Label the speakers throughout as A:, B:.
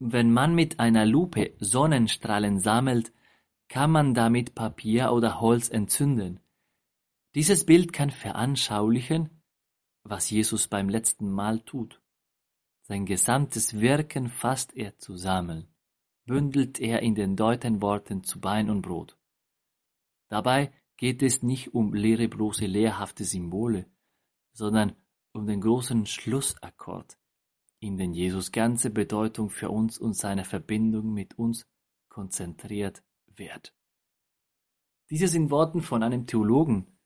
A: Wenn man mit einer Lupe Sonnenstrahlen sammelt, kann man damit Papier oder Holz entzünden. Dieses Bild kann veranschaulichen, was Jesus beim letzten Mal tut. Sein gesamtes Wirken fasst er zusammen, bündelt er in den deuten Worten zu Bein und Brot. Dabei geht es nicht um leere bloße lehrhafte Symbole, sondern um den großen Schlussakkord, in den Jesus ganze Bedeutung für uns und seine Verbindung mit uns konzentriert wird. Diese sind Worten von einem Theologen,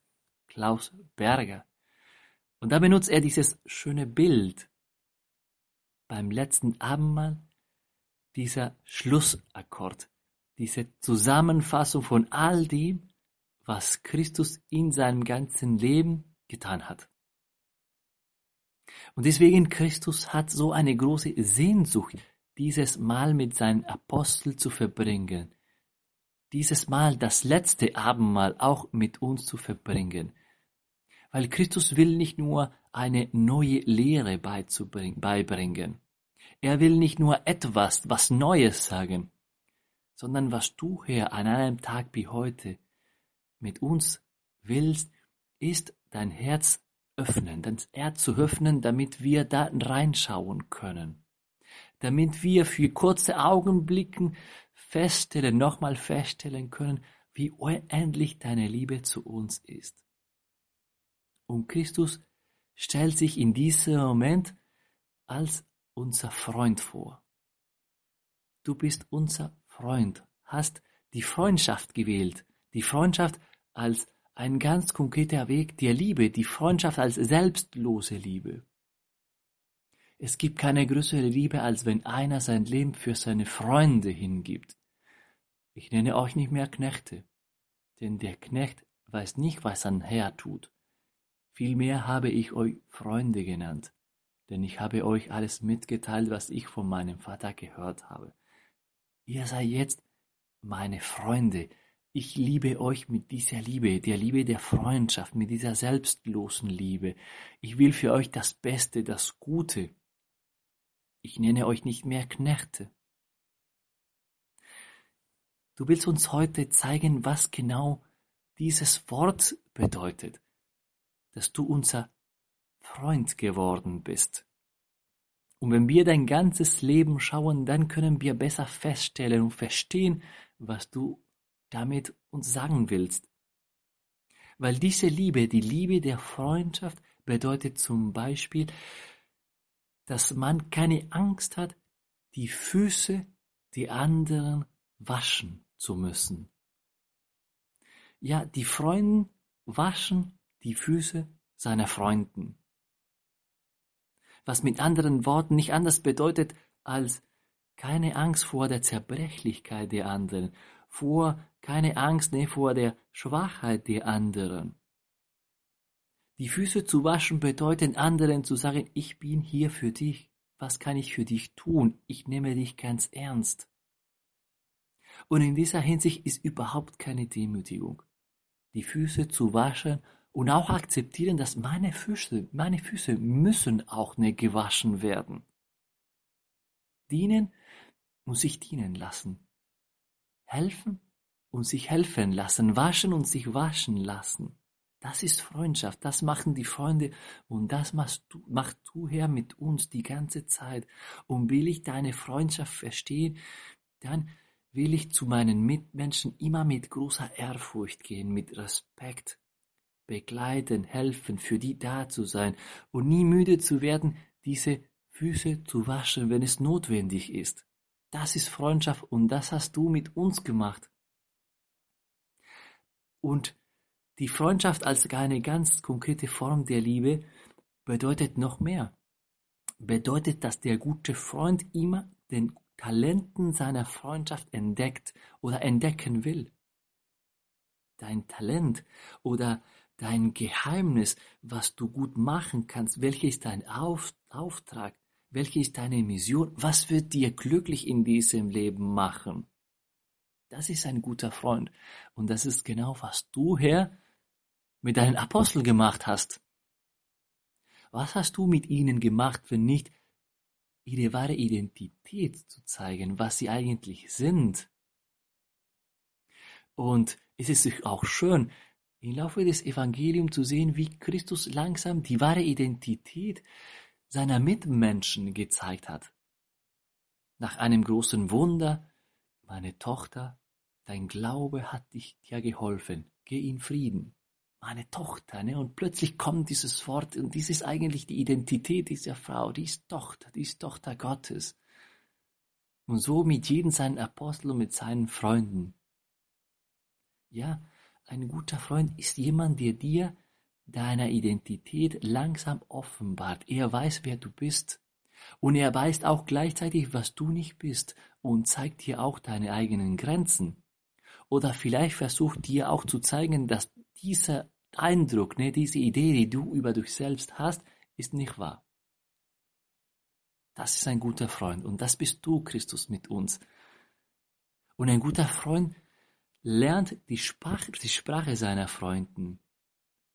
A: Klaus Berger. Und da benutzt er dieses schöne Bild beim letzten Abendmahl, dieser Schlussakkord, diese Zusammenfassung von all dem, was Christus in seinem ganzen Leben getan hat. Und deswegen Christus hat so eine große Sehnsucht, dieses Mal mit seinen Aposteln zu verbringen, dieses Mal das letzte Abendmahl auch mit uns zu verbringen. Weil Christus will nicht nur eine neue Lehre beibringen. Er will nicht nur etwas, was Neues sagen, sondern was du, Herr, an einem Tag wie heute mit uns willst, ist dein Herz öffnen, das Herz zu öffnen, damit wir da reinschauen können. Damit wir für kurze Augenblicken feststellen, nochmal feststellen können, wie unendlich deine Liebe zu uns ist. Und Christus stellt sich in diesem Moment als unser Freund vor. Du bist unser Freund, hast die Freundschaft gewählt, die Freundschaft als ein ganz konkreter Weg der Liebe, die Freundschaft als selbstlose Liebe. Es gibt keine größere Liebe, als wenn einer sein Leben für seine Freunde hingibt. Ich nenne euch nicht mehr Knechte, denn der Knecht weiß nicht, was sein Herr tut. Vielmehr habe ich euch Freunde genannt, denn ich habe euch alles mitgeteilt, was ich von meinem Vater gehört habe. Ihr seid jetzt meine Freunde, ich liebe euch mit dieser Liebe, der Liebe der Freundschaft, mit dieser selbstlosen Liebe. Ich will für euch das Beste, das Gute. Ich nenne euch nicht mehr Knechte. Du willst uns heute zeigen, was genau dieses Wort bedeutet, dass du unser Freund geworden bist. Und wenn wir dein ganzes Leben schauen, dann können wir besser feststellen und verstehen, was du damit uns sagen willst. Weil diese Liebe, die Liebe der Freundschaft, bedeutet zum Beispiel, dass man keine Angst hat, die Füße die anderen waschen zu müssen. Ja, die Freunde waschen die Füße seiner Freunden. Was mit anderen Worten nicht anders bedeutet als keine Angst vor der Zerbrechlichkeit der anderen vor keine Angst ne, vor der Schwachheit der anderen. Die Füße zu waschen bedeutet anderen zu sagen, ich bin hier für dich. Was kann ich für dich tun? Ich nehme dich ganz ernst. Und in dieser Hinsicht ist überhaupt keine Demütigung. Die Füße zu waschen und auch akzeptieren, dass meine Füße, meine Füße müssen auch nicht gewaschen werden. Dienen muss sich dienen lassen helfen und sich helfen lassen, waschen und sich waschen lassen. Das ist Freundschaft, das machen die Freunde und das machst du, machst du Herr mit uns die ganze Zeit. Und will ich deine Freundschaft verstehen, dann will ich zu meinen Mitmenschen immer mit großer Ehrfurcht gehen, mit Respekt, begleiten, helfen, für die da zu sein und nie müde zu werden, diese Füße zu waschen, wenn es notwendig ist. Das ist Freundschaft und das hast du mit uns gemacht. Und die Freundschaft als eine ganz konkrete Form der Liebe bedeutet noch mehr. Bedeutet, dass der gute Freund immer den Talenten seiner Freundschaft entdeckt oder entdecken will. Dein Talent oder dein Geheimnis, was du gut machen kannst, welcher ist dein Auf Auftrag, welche ist deine Mission, was wird dir glücklich in diesem Leben machen. Das ist ein guter Freund. Und das ist genau, was du, Herr, mit deinen Aposteln gemacht hast. Was hast du mit ihnen gemacht, wenn nicht ihre wahre Identität zu zeigen, was sie eigentlich sind? Und es ist auch schön, im Laufe des Evangeliums zu sehen, wie Christus langsam die wahre Identität seiner Mitmenschen gezeigt hat. Nach einem großen Wunder, meine Tochter, dein Glaube hat dich dir geholfen, geh in Frieden meine Tochter, ne? Und plötzlich kommt dieses Wort und dies ist eigentlich die Identität dieser Frau, die ist Tochter, die ist Tochter Gottes. Und so mit jedem seinen Apostel und mit seinen Freunden. Ja, ein guter Freund ist jemand, der dir deiner Identität langsam offenbart. Er weiß, wer du bist. Und er weiß auch gleichzeitig, was du nicht bist und zeigt dir auch deine eigenen Grenzen. Oder vielleicht versucht dir auch zu zeigen, dass dieser Eindruck, ne, diese Idee, die du über dich selbst hast, ist nicht wahr. Das ist ein guter Freund und das bist du, Christus, mit uns. Und ein guter Freund lernt die Sprache, die Sprache seiner Freunden,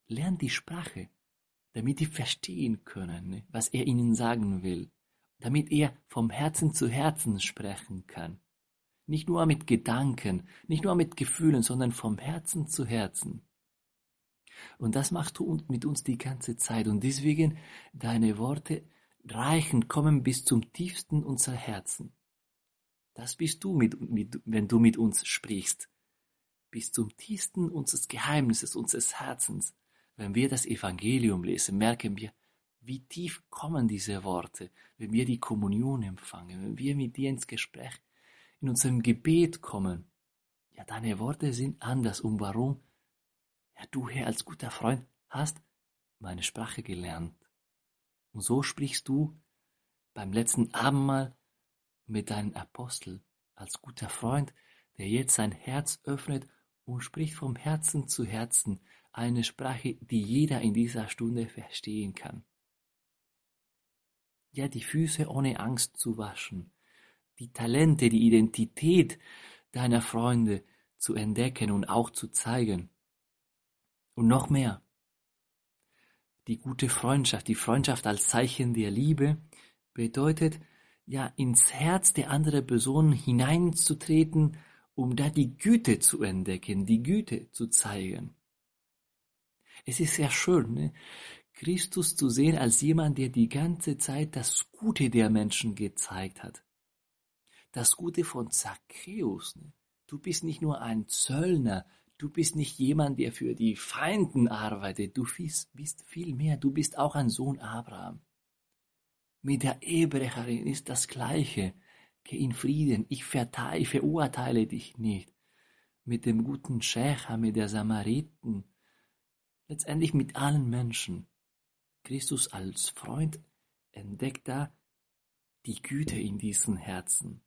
A: lernt die Sprache, damit die verstehen können, ne, was er ihnen sagen will, damit er vom Herzen zu Herzen sprechen kann. Nicht nur mit Gedanken, nicht nur mit Gefühlen, sondern vom Herzen zu Herzen. Und das machst du mit uns die ganze Zeit. Und deswegen, deine Worte reichen, kommen bis zum tiefsten unserer Herzen. Das bist du, mit, mit, wenn du mit uns sprichst. Bis zum tiefsten unseres Geheimnisses, unseres Herzens. Wenn wir das Evangelium lesen, merken wir, wie tief kommen diese Worte, wenn wir die Kommunion empfangen, wenn wir mit dir ins Gespräch, in unserem Gebet kommen. Ja, deine Worte sind anders. Und warum? Ja, du Herr als guter Freund hast meine Sprache gelernt. Und so sprichst du beim letzten Abendmahl mit deinem Apostel als guter Freund, der jetzt sein Herz öffnet und spricht vom Herzen zu Herzen eine Sprache, die jeder in dieser Stunde verstehen kann. Ja, die Füße ohne Angst zu waschen, die Talente, die Identität deiner Freunde zu entdecken und auch zu zeigen. Und noch mehr. Die gute Freundschaft, die Freundschaft als Zeichen der Liebe bedeutet, ja, ins Herz der anderen Person hineinzutreten, um da die Güte zu entdecken, die Güte zu zeigen. Es ist sehr schön, ne? Christus zu sehen als jemand, der die ganze Zeit das Gute der Menschen gezeigt hat. Das Gute von Zacchaeus. Ne? Du bist nicht nur ein Zöllner, Du bist nicht jemand, der für die Feinden arbeitet. Du bist viel mehr. Du bist auch ein Sohn Abraham. Mit der Ehebrecherin ist das Gleiche. Geh in Frieden. Ich verteile, verurteile dich nicht. Mit dem guten Schächer, mit der Samariten. Letztendlich mit allen Menschen. Christus als Freund entdeckt da die Güte in diesen Herzen.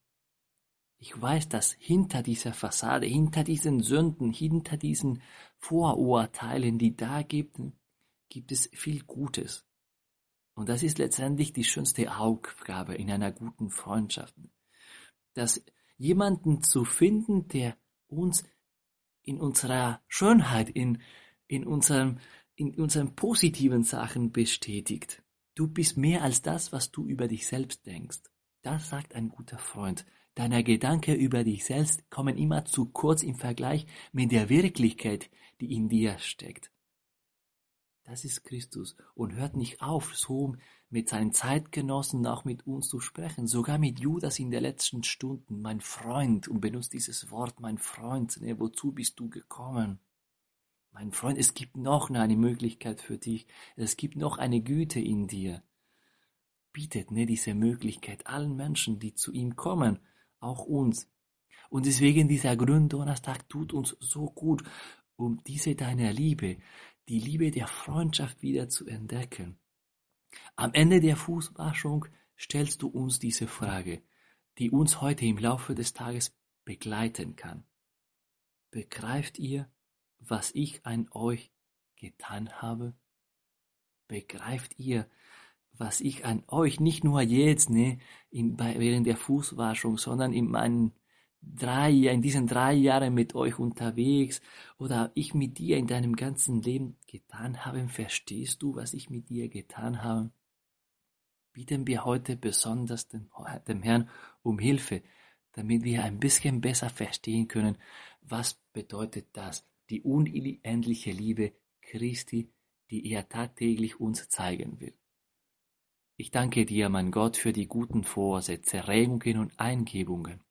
A: Ich weiß, dass hinter dieser Fassade, hinter diesen Sünden, hinter diesen Vorurteilen, die da gibt, gibt es viel Gutes. Und das ist letztendlich die schönste Aufgabe in einer guten Freundschaft. Dass jemanden zu finden, der uns in unserer Schönheit, in, in unserem, in unseren positiven Sachen bestätigt. Du bist mehr als das, was du über dich selbst denkst. Das sagt ein guter Freund. Deine Gedanken über dich selbst kommen immer zu kurz im Vergleich mit der Wirklichkeit, die in dir steckt. Das ist Christus und hört nicht auf, so mit seinen Zeitgenossen auch mit uns zu sprechen, sogar mit Judas in den letzten Stunden, mein Freund, und benutzt dieses Wort, mein Freund, ne, wozu bist du gekommen? Mein Freund, es gibt noch eine Möglichkeit für dich, es gibt noch eine Güte in dir. Bietet ne, diese Möglichkeit allen Menschen, die zu ihm kommen, auch uns. Und deswegen dieser Gründonnerstag tut uns so gut, um diese deiner Liebe, die Liebe der Freundschaft wieder zu entdecken. Am Ende der Fußwaschung stellst du uns diese Frage. die uns heute im Laufe des Tages begleiten kann. Begreift ihr, was ich an euch getan habe? Begreift ihr, was ich an euch nicht nur jetzt, ne, in, bei, während der Fußwaschung, sondern in meinen drei, in diesen drei Jahren mit euch unterwegs oder ich mit dir in deinem ganzen Leben getan habe, verstehst du, was ich mit dir getan habe? Bieten wir heute besonders dem, dem Herrn um Hilfe, damit wir ein bisschen besser verstehen können, was bedeutet das, die unendliche Liebe Christi, die er tagtäglich uns zeigen will. Ich danke dir, mein Gott, für die guten Vorsätze, Regungen und Eingebungen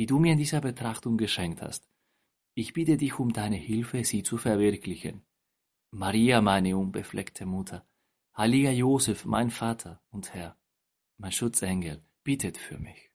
A: die du mir in dieser Betrachtung geschenkt hast. Ich bitte dich um deine Hilfe, sie zu verwirklichen. Maria, meine unbefleckte Mutter, heiliger Josef, mein Vater und Herr, mein Schutzengel, bittet für mich.